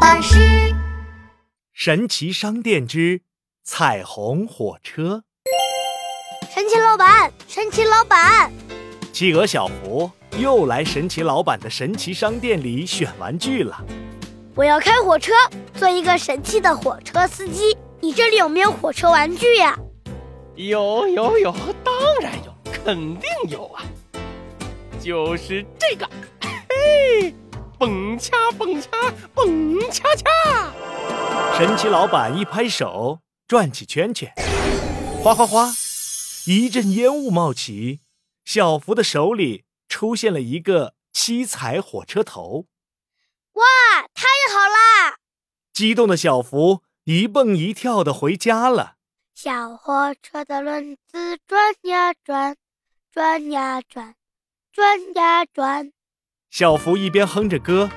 巴士。神奇商店之彩虹火车。神奇老板，神奇老板，企鹅小福又来神奇老板的神奇商店里选玩具了。我要开火车，做一个神奇的火车司机。你这里有没有火车玩具呀？有有有，当然有，肯定有啊！就是这个，嘿，蹦恰蹦恰蹦恰恰。神奇老板一拍手，转起圈圈，哗哗哗，一阵烟雾冒起。小福的手里出现了一个七彩火车头。哇，太好啦！激动的小福一蹦一跳的回家了。小火车的轮子转呀转，转呀转，转呀转。小福一边哼着歌，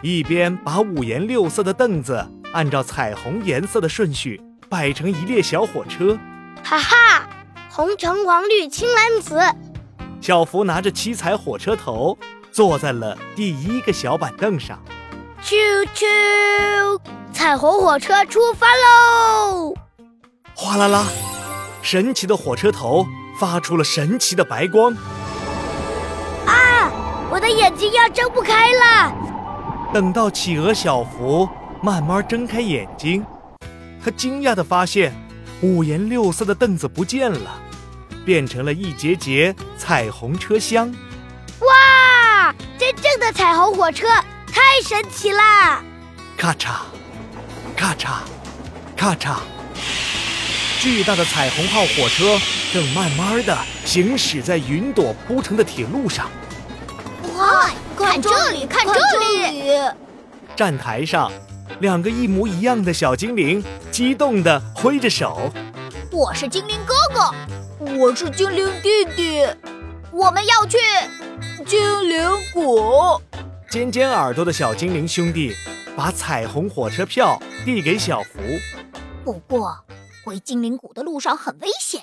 一边把五颜六色的凳子按照彩虹颜色的顺序摆成一列小火车。哈哈，红橙黄绿青蓝紫。小福拿着七彩火车头，坐在了第一个小板凳上。啾啾，彩虹火车出发喽！哗啦啦，神奇的火车头发出了神奇的白光。啊，我的眼睛要睁不开了！等到企鹅小福慢慢睁开眼睛，他惊讶地发现，五颜六色的凳子不见了，变成了一节节彩虹车厢。哇，真正的彩虹火车！太神奇啦！咔嚓，咔嚓，咔嚓！巨大的彩虹号火车正慢慢的行驶在云朵铺成的铁路上。哇，看这里，看这里！站台上，两个一模一样的小精灵激动地挥着手。我是精灵哥哥，我是精灵弟弟，我们要去精灵谷。尖尖耳朵的小精灵兄弟把彩虹火车票递给小福。不过，回精灵谷的路上很危险，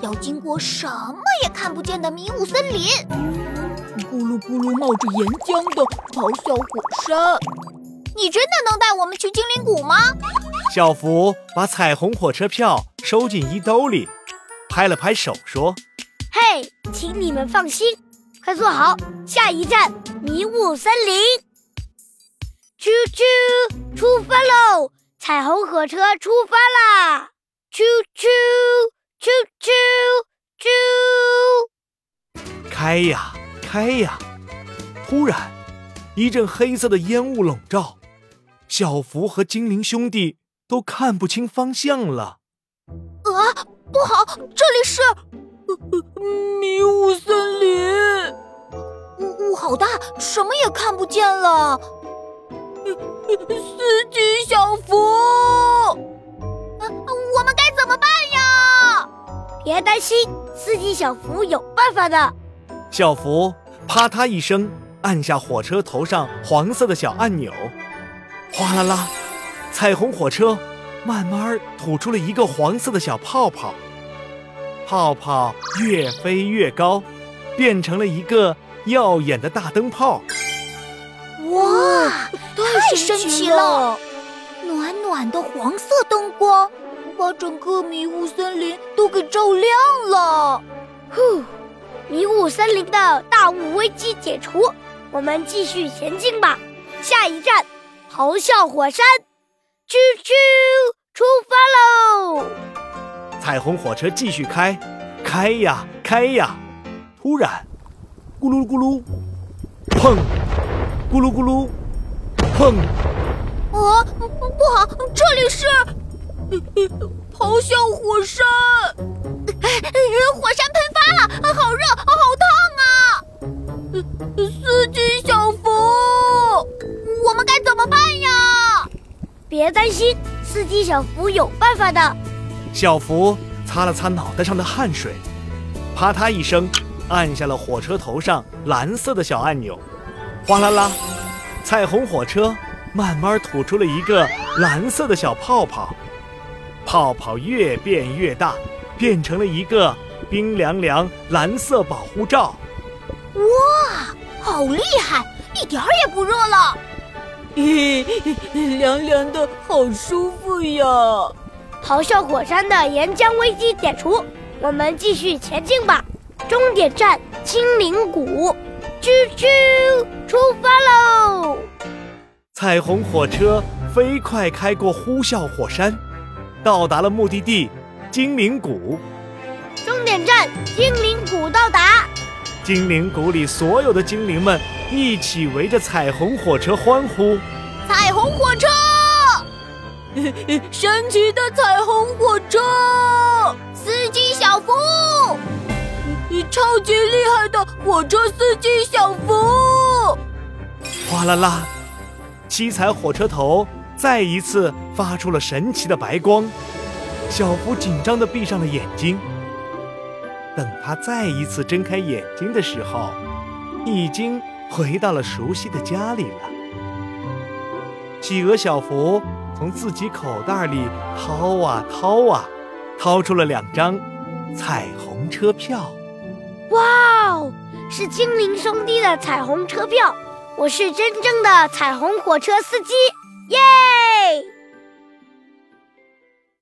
要经过什么也看不见的迷雾森林。咕噜咕噜冒着岩浆的咆哮火山。你真的能带我们去精灵谷吗？小福把彩虹火车票收进衣兜里，拍了拍手说：“嘿，请你们放心。”快坐好，下一站迷雾森林。啾啾，出发喽！彩虹火车出发啦！啾啾啾啾啾，开呀开呀！突然，一阵黑色的烟雾笼罩，小福和精灵兄弟都看不清方向了。啊，不好，这里是迷雾森林。雾雾好大，什么也看不见了。司机小福，我们该怎么办呀？别担心，司机小福有办法的。小福啪嗒一声按下火车头上黄色的小按钮，哗啦啦，彩虹火车慢慢吐出了一个黄色的小泡泡，泡泡越飞越高，变成了一个。耀眼的大灯泡，哇，太神奇了！暖暖的黄色灯光，把整个迷雾森林都给照亮了。呼，迷雾森林的大雾危机解除，我们继续前进吧。下一站，咆哮火山，啾啾，出发喽！彩虹火车继续开，开呀开呀，突然。咕噜咕噜，砰！咕噜咕噜，砰！啊，不好，这里是咆哮火山！火山热，好烫啊！司机小福，我们该怎么办呀？别担心，司机小福有办法的。小福擦了擦脑袋上的汗水，啪嗒一声。按下了火车头上蓝色的小按钮，哗啦啦，彩虹火车慢慢吐出了一个蓝色的小泡泡，泡泡越变越大，变成了一个冰凉凉蓝色保护罩。哇，好厉害，一点儿也不热了！嘿，凉凉的，好舒服呀！咆哮火山的岩浆危机解除，我们继续前进吧。终点站精灵谷，啾啾，出发喽！彩虹火车飞快开过呼啸火山，到达了目的地精灵谷。精灵谷到达，精灵谷里所有的精灵们一起围着彩虹火车欢呼。彩虹火车，神奇的彩虹火车，司机小福，超级厉害的火车司机小福。哗啦啦，七彩火车头再一次发出了神奇的白光，小福紧张地闭上了眼睛。等他再一次睁开眼睛的时候，已经回到了熟悉的家里了。企鹅小福从自己口袋里掏啊掏啊，掏出了两张彩虹车票。哇哦，是精灵兄弟的彩虹车票！我是真正的彩虹火车司机，耶！